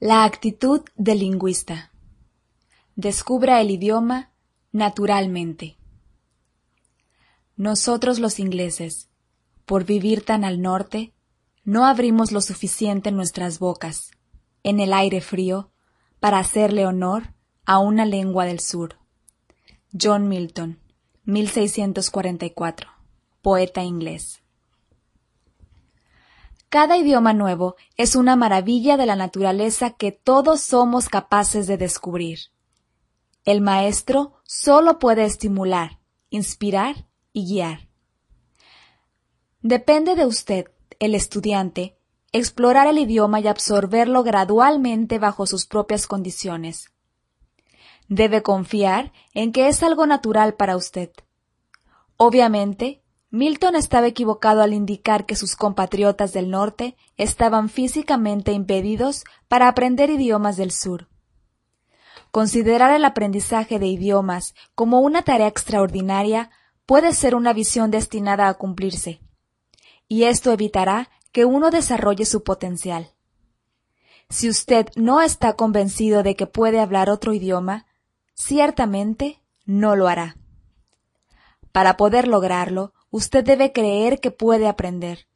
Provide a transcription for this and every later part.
La actitud del lingüista. Descubra el idioma naturalmente. Nosotros los ingleses, por vivir tan al norte, no abrimos lo suficiente nuestras bocas, en el aire frío, para hacerle honor a una lengua del sur. John Milton, 1644, poeta inglés. Cada idioma nuevo es una maravilla de la naturaleza que todos somos capaces de descubrir. El maestro solo puede estimular, inspirar y guiar. Depende de usted, el estudiante, explorar el idioma y absorberlo gradualmente bajo sus propias condiciones. Debe confiar en que es algo natural para usted. Obviamente, Milton estaba equivocado al indicar que sus compatriotas del norte estaban físicamente impedidos para aprender idiomas del sur. Considerar el aprendizaje de idiomas como una tarea extraordinaria puede ser una visión destinada a cumplirse, y esto evitará que uno desarrolle su potencial. Si usted no está convencido de que puede hablar otro idioma, ciertamente no lo hará. Para poder lograrlo, usted debe creer que puede aprender.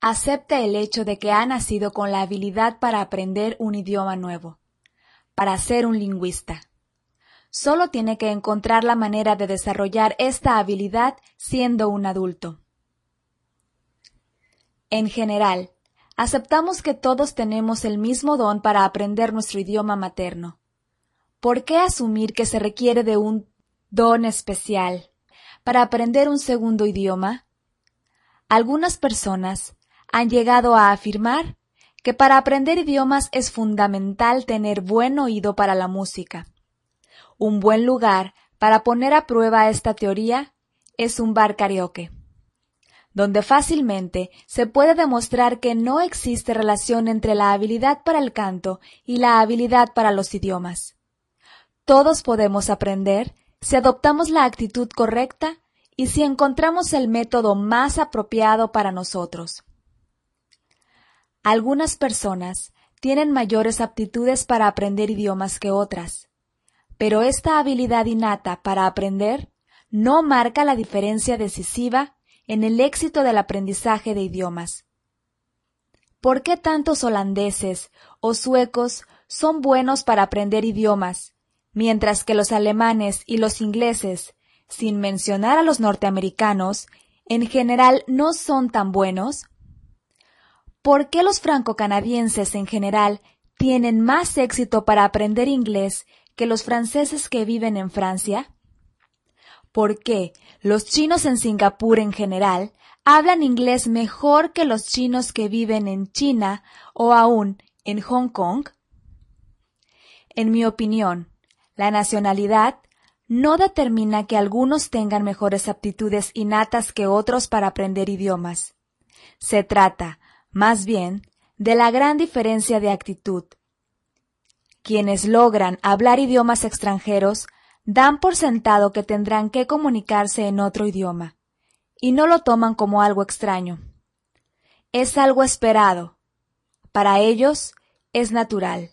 Acepta el hecho de que ha nacido con la habilidad para aprender un idioma nuevo, para ser un lingüista. Solo tiene que encontrar la manera de desarrollar esta habilidad siendo un adulto. En general, aceptamos que todos tenemos el mismo don para aprender nuestro idioma materno. ¿Por qué asumir que se requiere de un don especial para aprender un segundo idioma? Algunas personas han llegado a afirmar que para aprender idiomas es fundamental tener buen oído para la música. Un buen lugar para poner a prueba esta teoría es un bar karaoke, donde fácilmente se puede demostrar que no existe relación entre la habilidad para el canto y la habilidad para los idiomas. Todos podemos aprender si adoptamos la actitud correcta y si encontramos el método más apropiado para nosotros. Algunas personas tienen mayores aptitudes para aprender idiomas que otras, pero esta habilidad innata para aprender no marca la diferencia decisiva en el éxito del aprendizaje de idiomas. ¿Por qué tantos holandeses o suecos son buenos para aprender idiomas mientras que los alemanes y los ingleses, sin mencionar a los norteamericanos, en general no son tan buenos? ¿Por qué los franco-canadienses en general tienen más éxito para aprender inglés que los franceses que viven en Francia? ¿Por qué los chinos en Singapur en general hablan inglés mejor que los chinos que viven en China o aún en Hong Kong? En mi opinión, la nacionalidad no determina que algunos tengan mejores aptitudes innatas que otros para aprender idiomas. Se trata, más bien, de la gran diferencia de actitud. Quienes logran hablar idiomas extranjeros dan por sentado que tendrán que comunicarse en otro idioma, y no lo toman como algo extraño. Es algo esperado. Para ellos es natural.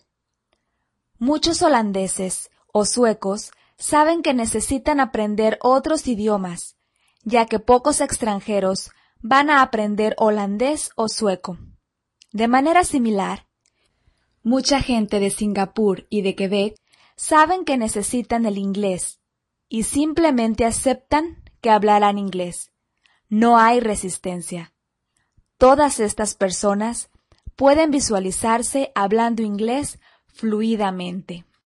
Muchos holandeses o suecos saben que necesitan aprender otros idiomas, ya que pocos extranjeros van a aprender holandés o sueco. De manera similar, mucha gente de Singapur y de Quebec saben que necesitan el inglés y simplemente aceptan que hablarán inglés. No hay resistencia. Todas estas personas pueden visualizarse hablando inglés fluidamente.